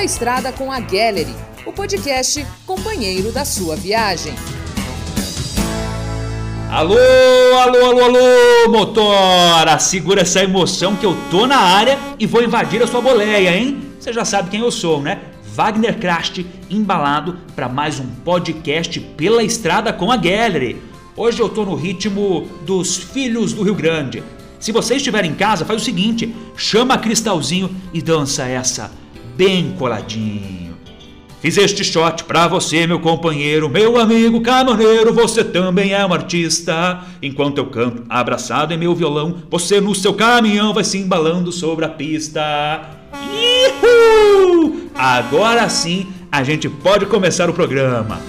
Pela Estrada com a Gallery, o podcast companheiro da sua viagem. Alô, alô, alô, alô, motora! Segura essa emoção que eu tô na área e vou invadir a sua boleia, hein? Você já sabe quem eu sou, né? Wagner Krast, embalado para mais um podcast pela estrada com a Gallery. Hoje eu tô no ritmo dos Filhos do Rio Grande. Se você estiver em casa, faz o seguinte: chama Cristalzinho e dança essa bem coladinho. Fiz este shot pra você, meu companheiro, meu amigo caminhoneiro, você também é um artista. Enquanto eu canto abraçado em meu violão, você no seu caminhão vai se embalando sobre a pista. Ihu! Agora sim, a gente pode começar o programa.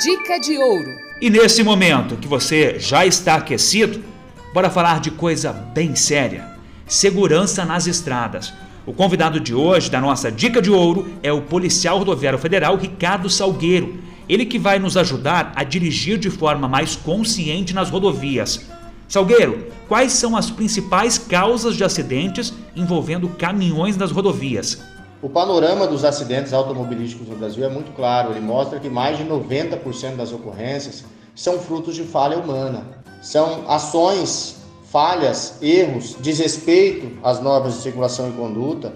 Dica de ouro. E nesse momento que você já está aquecido, bora falar de coisa bem séria: segurança nas estradas. O convidado de hoje, da nossa Dica de Ouro, é o policial rodoviário federal Ricardo Salgueiro. Ele que vai nos ajudar a dirigir de forma mais consciente nas rodovias. Salgueiro, quais são as principais causas de acidentes envolvendo caminhões nas rodovias? O panorama dos acidentes automobilísticos no Brasil é muito claro. Ele mostra que mais de 90% das ocorrências são frutos de falha humana. São ações falhas, erros, desrespeito às normas de circulação e conduta,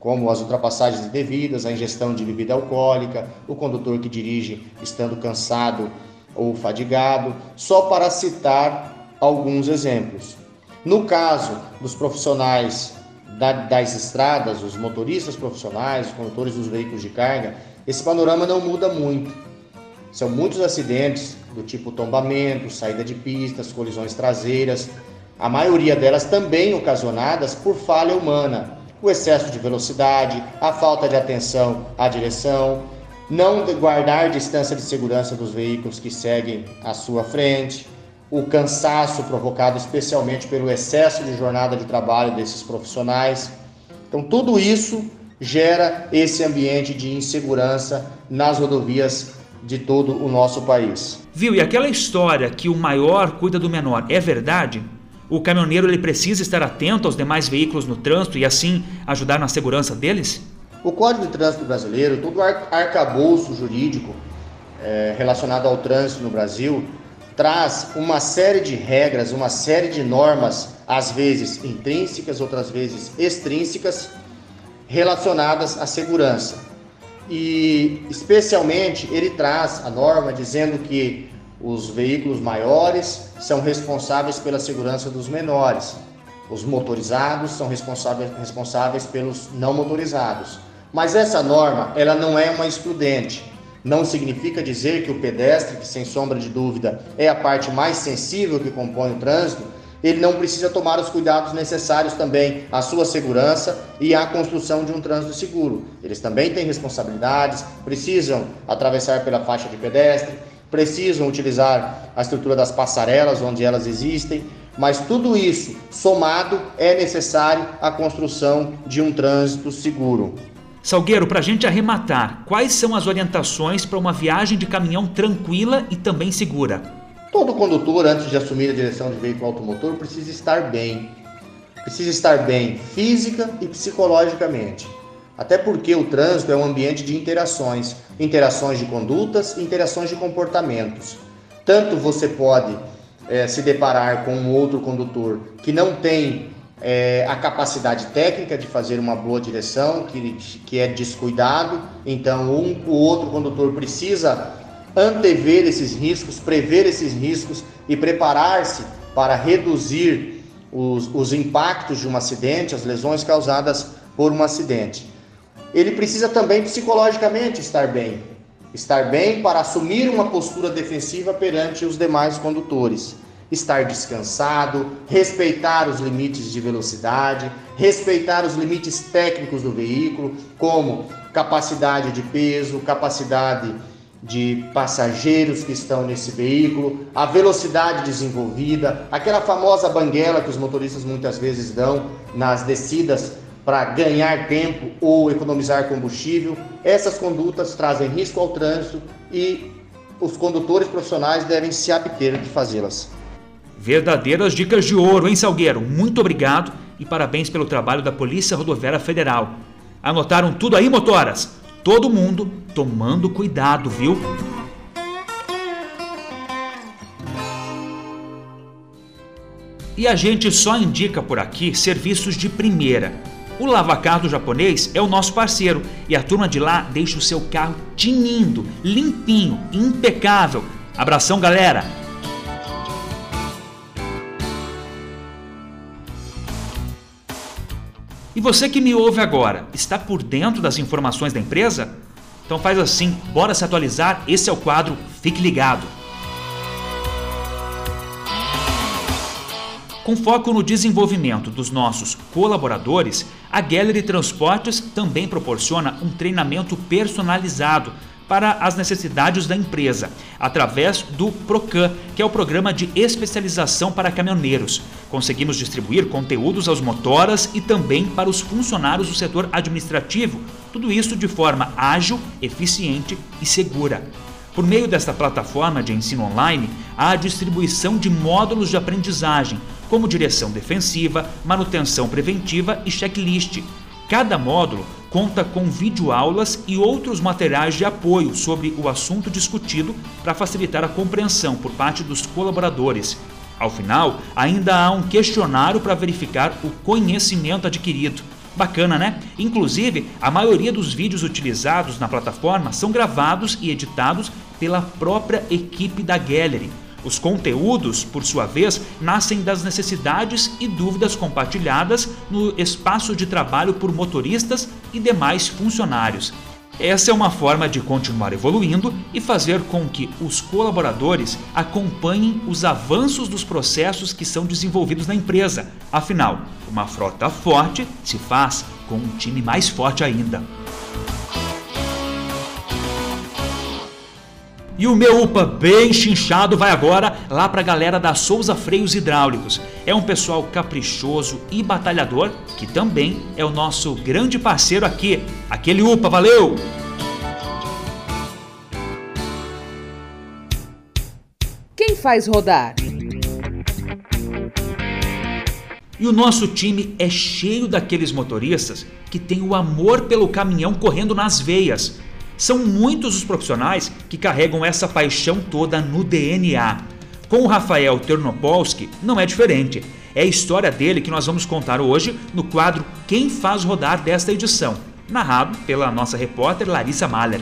como as ultrapassagens indevidas, a ingestão de bebida alcoólica, o condutor que dirige estando cansado ou fadigado, só para citar alguns exemplos. No caso dos profissionais das estradas, os motoristas profissionais, os condutores dos veículos de carga, esse panorama não muda muito. São muitos acidentes do tipo tombamento, saída de pistas, colisões traseiras, a maioria delas também ocasionadas por falha humana, o excesso de velocidade, a falta de atenção à direção, não guardar distância de segurança dos veículos que seguem à sua frente, o cansaço provocado especialmente pelo excesso de jornada de trabalho desses profissionais. Então, tudo isso gera esse ambiente de insegurança nas rodovias de todo o nosso país. Viu? E aquela história que o maior cuida do menor é verdade? O caminhoneiro ele precisa estar atento aos demais veículos no trânsito e assim ajudar na segurança deles? O Código de Trânsito Brasileiro, todo o arcabouço jurídico é, relacionado ao trânsito no Brasil, traz uma série de regras, uma série de normas, às vezes intrínsecas, outras vezes extrínsecas, relacionadas à segurança. E, especialmente, ele traz a norma dizendo que os veículos maiores são responsáveis pela segurança dos menores. Os motorizados são responsáveis, responsáveis pelos não motorizados. Mas essa norma, ela não é uma excludente. Não significa dizer que o pedestre, que sem sombra de dúvida é a parte mais sensível que compõe o trânsito, ele não precisa tomar os cuidados necessários também à sua segurança e à construção de um trânsito seguro. Eles também têm responsabilidades, precisam atravessar pela faixa de pedestre, precisam utilizar a estrutura das passarelas onde elas existem, mas tudo isso somado é necessário a construção de um trânsito seguro. Salgueiro, para a gente arrematar, quais são as orientações para uma viagem de caminhão tranquila e também segura? Todo condutor, antes de assumir a direção de veículo automotor, precisa estar bem. Precisa estar bem física e psicologicamente. Até porque o trânsito é um ambiente de interações, interações de condutas, interações de comportamentos. Tanto você pode é, se deparar com um outro condutor que não tem é, a capacidade técnica de fazer uma boa direção, que, que é descuidado, então um, o outro condutor precisa antever esses riscos, prever esses riscos e preparar-se para reduzir os, os impactos de um acidente, as lesões causadas por um acidente ele precisa também psicologicamente estar bem. Estar bem para assumir uma postura defensiva perante os demais condutores. Estar descansado, respeitar os limites de velocidade, respeitar os limites técnicos do veículo, como capacidade de peso, capacidade de passageiros que estão nesse veículo, a velocidade desenvolvida, aquela famosa banguela que os motoristas muitas vezes dão nas descidas para ganhar tempo ou economizar combustível. Essas condutas trazem risco ao trânsito e os condutores profissionais devem se abter de fazê-las. Verdadeiras dicas de ouro, hein, Salgueiro? Muito obrigado. e parabéns pelo trabalho da Polícia Rodoviária Federal. Anotaram tudo aí, motoras? Todo mundo tomando cuidado, viu? E a gente só indica por aqui serviços de primeira. O Lavacar japonês é o nosso parceiro e a turma de lá deixa o seu carro tinindo, limpinho, impecável. Abração, galera! E você que me ouve agora, está por dentro das informações da empresa? Então faz assim, bora se atualizar. Esse é o quadro Fique Ligado. Com foco no desenvolvimento dos nossos colaboradores, a Gallery Transportes também proporciona um treinamento personalizado para as necessidades da empresa, através do PROCAN, que é o programa de especialização para caminhoneiros. Conseguimos distribuir conteúdos aos motoras e também para os funcionários do setor administrativo, tudo isso de forma ágil, eficiente e segura. Por meio desta plataforma de ensino online, há a distribuição de módulos de aprendizagem, como direção defensiva, manutenção preventiva e checklist. Cada módulo conta com videoaulas e outros materiais de apoio sobre o assunto discutido para facilitar a compreensão por parte dos colaboradores. Ao final, ainda há um questionário para verificar o conhecimento adquirido. Bacana, né? Inclusive, a maioria dos vídeos utilizados na plataforma são gravados e editados pela própria equipe da Gallery. Os conteúdos, por sua vez, nascem das necessidades e dúvidas compartilhadas no espaço de trabalho por motoristas e demais funcionários. Essa é uma forma de continuar evoluindo e fazer com que os colaboradores acompanhem os avanços dos processos que são desenvolvidos na empresa. Afinal, uma frota forte se faz com um time mais forte ainda. E o meu UPA bem chinchado vai agora lá para a galera da Souza Freios Hidráulicos. É um pessoal caprichoso e batalhador que também é o nosso grande parceiro aqui. Aquele UPA, valeu! Quem faz rodar? E o nosso time é cheio daqueles motoristas que têm o amor pelo caminhão correndo nas veias são muitos os profissionais que carregam essa paixão toda no DNA. Com o Rafael Ternopolsky não é diferente. É a história dele que nós vamos contar hoje no quadro Quem Faz Rodar desta edição, narrado pela nossa repórter Larissa Mahler.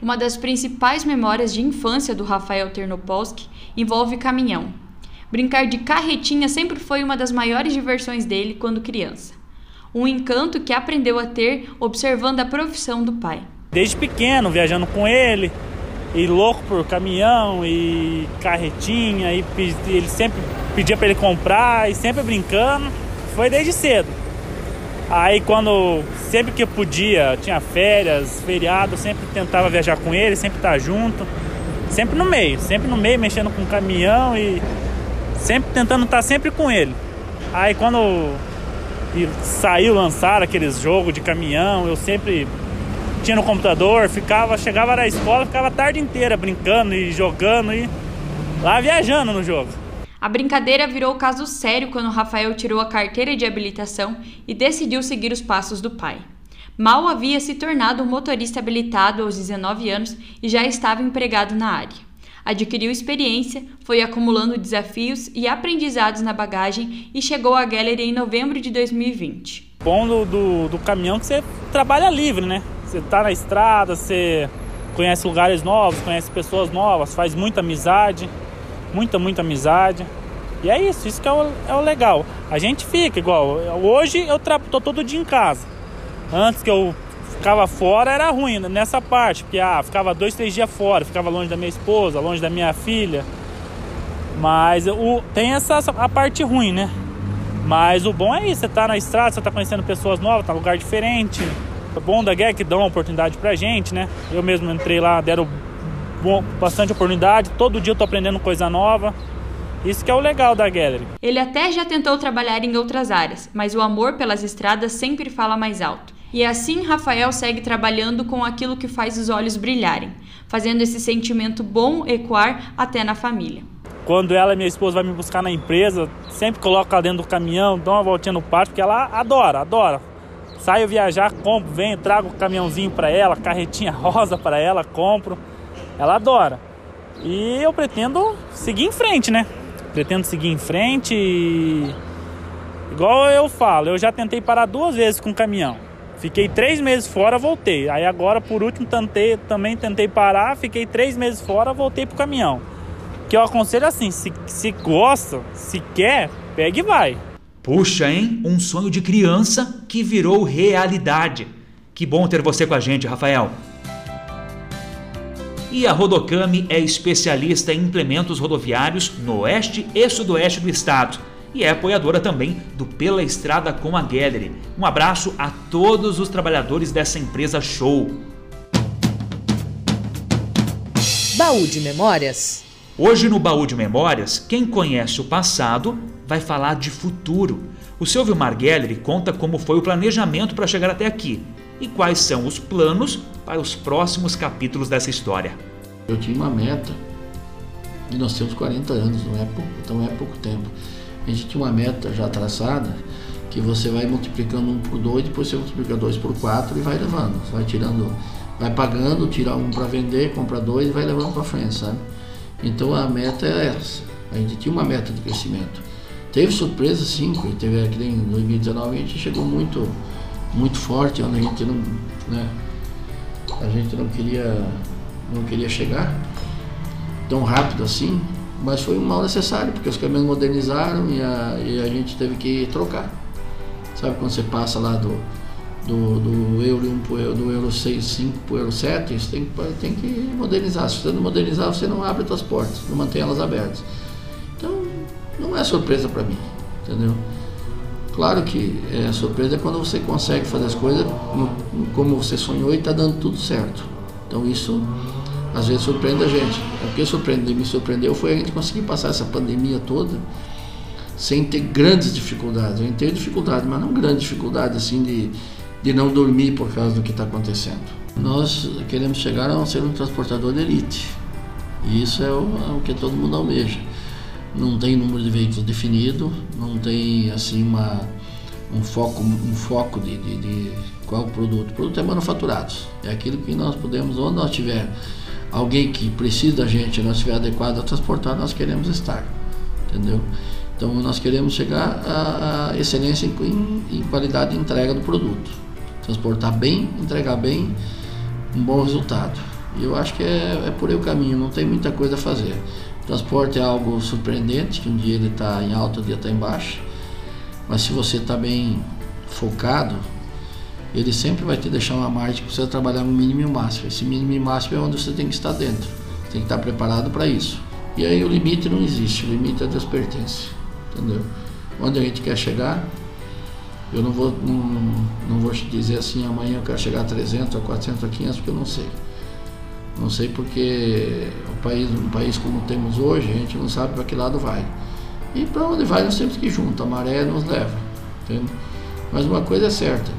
Uma das principais memórias de infância do Rafael Ternopolsky envolve caminhão. Brincar de carretinha sempre foi uma das maiores diversões dele quando criança um encanto que aprendeu a ter observando a profissão do pai. Desde pequeno, viajando com ele, e louco por caminhão e carretinha, e ele sempre pedia para ele comprar e sempre brincando. Foi desde cedo. Aí quando sempre que eu podia, tinha férias, feriado, sempre tentava viajar com ele, sempre estar tá junto, sempre no meio, sempre no meio mexendo com caminhão e sempre tentando estar tá sempre com ele. Aí quando e saiu, lançar aqueles jogos de caminhão, eu sempre tinha no computador, ficava, chegava na escola, ficava a tarde inteira brincando e jogando e lá viajando no jogo. A brincadeira virou caso sério quando Rafael tirou a carteira de habilitação e decidiu seguir os passos do pai. Mal havia se tornado um motorista habilitado aos 19 anos e já estava empregado na área adquiriu experiência, foi acumulando desafios e aprendizados na bagagem e chegou à Gallery em novembro de 2020. Bom do, do, do caminhão que você trabalha livre, né? Você está na estrada, você conhece lugares novos, conhece pessoas novas, faz muita amizade, muita, muita amizade. E é isso, isso que é o, é o legal. A gente fica igual. Hoje eu tô todo dia em casa. Antes que eu ficava fora era ruim nessa parte, porque ah, ficava dois, três dias fora, ficava longe da minha esposa, longe da minha filha. Mas o, tem essa a parte ruim, né? Mas o bom é isso, você tá na estrada, você tá conhecendo pessoas novas, tá num lugar diferente. O bom da guerra é que dão oportunidade pra gente, né? Eu mesmo entrei lá, deram bom, bastante oportunidade, todo dia eu tô aprendendo coisa nova. Isso que é o legal da Gallery. Ele até já tentou trabalhar em outras áreas, mas o amor pelas estradas sempre fala mais alto. E assim Rafael segue trabalhando com aquilo que faz os olhos brilharem, fazendo esse sentimento bom ecoar até na família. Quando ela minha esposa vai me buscar na empresa, sempre coloco ela dentro do caminhão, dou uma voltinha no parque, porque ela adora, adora. Saio viajar, compro, venho, trago o caminhãozinho para ela, carretinha rosa para ela, compro. Ela adora. E eu pretendo seguir em frente, né? Pretendo seguir em frente e... Igual eu falo, eu já tentei parar duas vezes com o caminhão. Fiquei três meses fora, voltei. Aí agora, por último, tentei, também tentei parar, fiquei três meses fora, voltei pro caminhão. Que eu aconselho assim, se, se gosta, se quer, pega e vai. Puxa, hein? Um sonho de criança que virou realidade. Que bom ter você com a gente, Rafael. E a Rodocame é especialista em implementos rodoviários no oeste e sudoeste do estado e é apoiadora também do Pela Estrada com a Gallery. Um abraço a todos os trabalhadores dessa empresa show. Baú de Memórias. Hoje no Baú de Memórias, quem conhece o passado vai falar de futuro. O seu Vilmar Gallery conta como foi o planejamento para chegar até aqui e quais são os planos para os próximos capítulos dessa história. Eu tinha uma meta e nós temos 40 anos, não é pouco, então é pouco tempo. A gente tinha uma meta já traçada que você vai multiplicando um por dois, depois você multiplica dois por quatro e vai levando. Você vai tirando, vai pagando, tira um para vender, compra dois e vai levando para frente, sabe? Então a meta é essa. A gente tinha uma meta de crescimento. Teve surpresa sim, teve aqui em 2019 a gente chegou muito, muito forte, onde a gente não, né? A gente não queria, não queria chegar tão rápido assim, mas foi um mal necessário, porque os caminhões modernizaram e a, e a gente teve que trocar. Sabe quando você passa lá do, do, do Euro 1 pro, do Euro 6, 5 para o Euro 7, isso tem, tem que modernizar. Se você não modernizar, você não abre as portas, não mantém elas abertas. Então, não é surpresa para mim, entendeu? Claro que é, surpresa é quando você consegue fazer as coisas como você sonhou e está dando tudo certo. Então isso às vezes surpreende a gente. O que surpreendeu, me surpreendeu foi a gente conseguir passar essa pandemia toda sem ter grandes dificuldades. A gente teve dificuldade, mas não grande dificuldade assim de, de não dormir por causa do que está acontecendo. Nós queremos chegar a ser um transportador de elite. E isso é o, é o que todo mundo almeja. Não tem número de veículos definido, não tem assim uma, um foco, um foco de, de, de qual produto. O produto é manufaturado. É aquilo que nós podemos, onde nós tiver alguém que precisa da gente, nós estiver adequado a transportar, nós queremos estar, entendeu? Então nós queremos chegar à, excelência em, em, qualidade de entrega do produto, transportar bem, entregar bem, um bom resultado. E eu acho que é, é por aí o caminho, não tem muita coisa a fazer. Transporte é algo surpreendente, que um dia ele está em alta, um dia está em baixa, mas se você está bem focado, ele sempre vai te deixar uma margem para você trabalhar no mínimo e o máximo. Esse mínimo e máximo é onde você tem que estar dentro. Tem que estar preparado para isso. E aí o limite não existe, o limite é Deus pertence. Entendeu? Onde a gente quer chegar, eu não vou, não, não vou dizer assim, amanhã eu quero chegar a 300, a 400, a 500, porque eu não sei. Não sei porque o país, um país como temos hoje, a gente não sabe para que lado vai. E para onde vai nós temos que ir junto, a maré nos leva. Entende? Mas uma coisa é certa,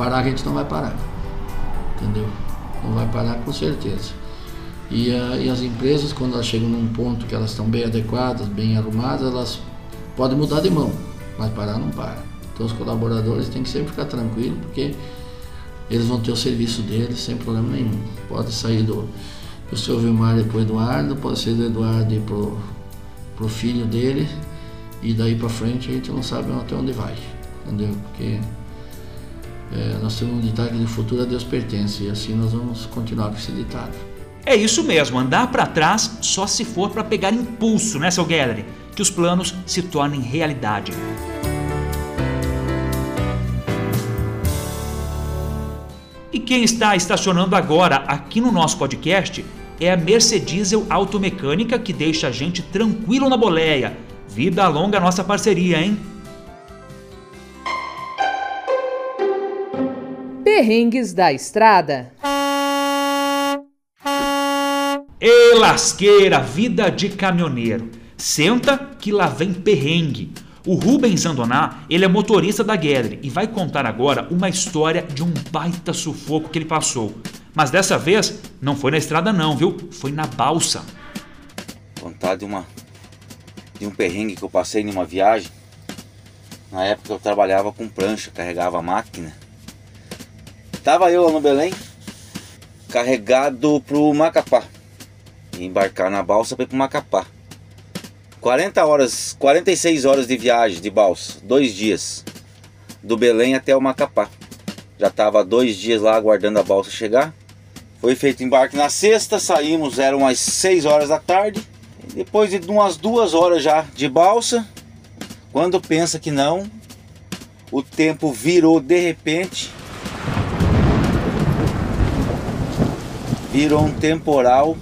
parar a gente não vai parar. Entendeu? Não vai parar com certeza. E, a, e as empresas, quando elas chegam num ponto que elas estão bem adequadas, bem arrumadas, elas podem mudar de mão, mas parar não para. Então os colaboradores têm que sempre ficar tranquilos, porque eles vão ter o serviço deles sem problema nenhum. Pode sair do, do seu Vilmar e pro Eduardo, pode ser do Eduardo e pro, pro filho dele, e daí para frente a gente não sabe até onde vai, entendeu? Porque é, nós temos um ditado que futuro a Deus pertence, e assim nós vamos continuar com esse ditado. É isso mesmo, andar para trás só se for para pegar impulso, né, seu Gallery? Que os planos se tornem realidade. E quem está estacionando agora aqui no nosso podcast é a Mercediesel Automecânica que deixa a gente tranquilo na boleia. Vida longa a nossa parceria, hein? Perrengues da estrada. E lasqueira, vida de caminhoneiro. Senta que lá vem perrengue. O Rubens Andoná, ele é motorista da Guedre e vai contar agora uma história de um baita sufoco que ele passou. Mas dessa vez não foi na estrada não, viu? Foi na balsa. Contar de uma de um perrengue que eu passei numa viagem. Na época eu trabalhava com prancha, carregava máquina. Tava eu lá no Belém, carregado pro Macapá. embarcar na balsa para ir pro Macapá. 40 horas, 46 horas de viagem de balsa, dois dias. Do Belém até o Macapá. Já estava dois dias lá aguardando a balsa chegar. Foi feito embarque na sexta, saímos, eram umas 6 horas da tarde. Depois de umas duas horas já de balsa, quando pensa que não, o tempo virou de repente. Virou um temporal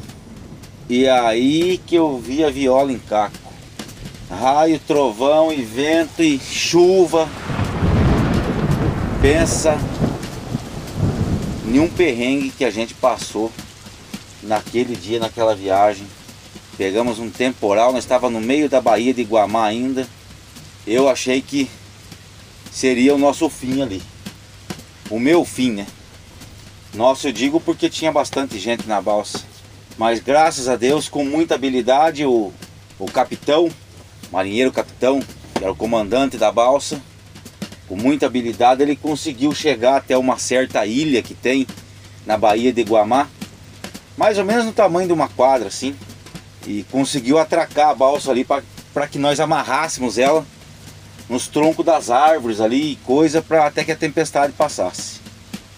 e é aí que eu vi a viola em caco. Raio, trovão e vento e chuva. Pensa em um perrengue que a gente passou naquele dia, naquela viagem. Pegamos um temporal, nós estava no meio da Baía de Guamá ainda. Eu achei que seria o nosso fim ali. O meu fim, né? Nossa, eu digo porque tinha bastante gente na balsa. Mas graças a Deus, com muita habilidade, o, o capitão, marinheiro capitão, que era o comandante da balsa, com muita habilidade, ele conseguiu chegar até uma certa ilha que tem na Baía de Guamá, mais ou menos no tamanho de uma quadra, assim e conseguiu atracar a balsa ali para que nós amarrássemos ela nos troncos das árvores ali e coisa para até que a tempestade passasse.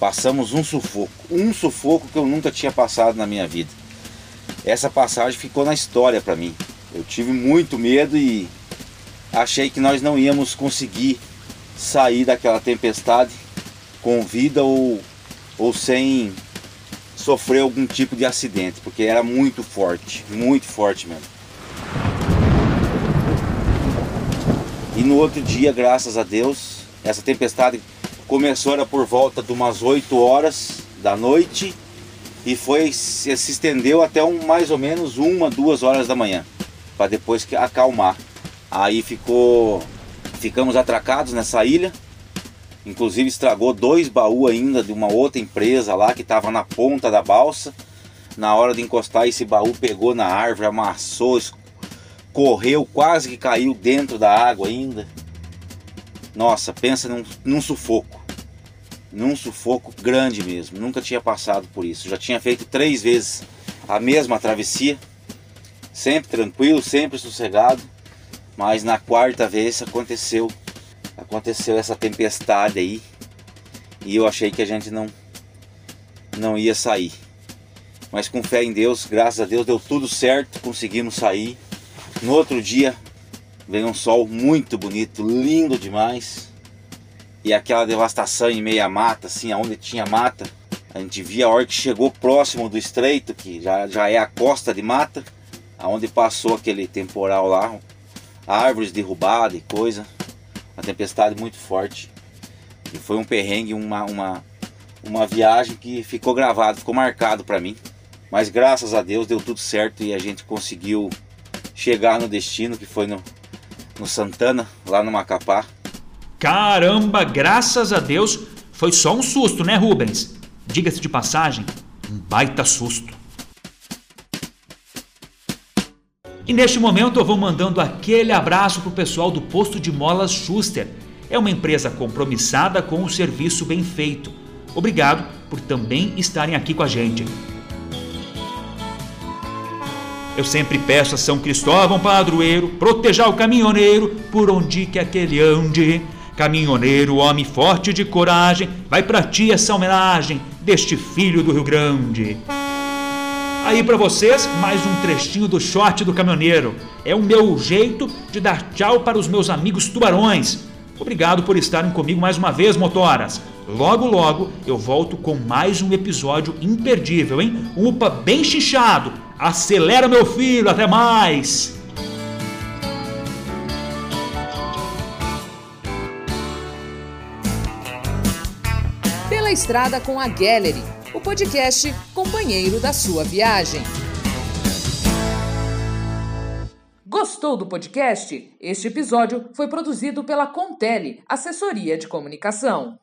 Passamos um sufoco, um sufoco que eu nunca tinha passado na minha vida. Essa passagem ficou na história para mim. Eu tive muito medo e achei que nós não íamos conseguir sair daquela tempestade com vida ou, ou sem sofreu algum tipo de acidente, porque era muito forte, muito forte mesmo. E no outro dia, graças a Deus, essa tempestade começou era por volta de umas 8 horas da noite e foi se, se estendeu até um, mais ou menos uma, duas horas da manhã, para depois acalmar. Aí ficou, ficamos atracados nessa ilha Inclusive estragou dois baús ainda de uma outra empresa lá que estava na ponta da balsa. Na hora de encostar esse baú pegou na árvore, amassou, correu, quase que caiu dentro da água ainda. Nossa, pensa num, num sufoco. Num sufoco grande mesmo. Nunca tinha passado por isso. Já tinha feito três vezes a mesma travessia. Sempre tranquilo, sempre sossegado. Mas na quarta vez aconteceu aconteceu essa tempestade aí e eu achei que a gente não não ia sair. Mas com fé em Deus, graças a Deus deu tudo certo, conseguimos sair. No outro dia veio um sol muito bonito, lindo demais. E aquela devastação em meia mata, assim, aonde tinha mata, a gente via a hora que chegou próximo do estreito, que já, já é a costa de mata, aonde passou aquele temporal lá, árvores derrubadas e coisa uma tempestade muito forte. E foi um perrengue, uma, uma, uma viagem que ficou gravado, ficou marcado para mim. Mas graças a Deus deu tudo certo e a gente conseguiu chegar no destino, que foi no, no Santana, lá no Macapá. Caramba, graças a Deus foi só um susto, né, Rubens? Diga-se de passagem, um baita susto. E neste momento eu vou mandando aquele abraço para o pessoal do posto de molas Schuster. É uma empresa compromissada com o serviço bem feito. Obrigado por também estarem aqui com a gente. Eu sempre peço a São Cristóvão Padroeiro proteger o caminhoneiro por onde que aquele ande. Caminhoneiro, homem forte de coragem, vai para ti essa homenagem deste filho do Rio Grande. Aí para vocês, mais um trechinho do short do caminhoneiro. É o meu jeito de dar tchau para os meus amigos tubarões. Obrigado por estarem comigo mais uma vez, motoras. Logo, logo eu volto com mais um episódio imperdível, hein? UPA bem chinchado. Acelera, meu filho, até mais! Estrada com a Gallery o podcast companheiro da sua viagem. Gostou do podcast? Este episódio foi produzido pela Contele, assessoria de comunicação.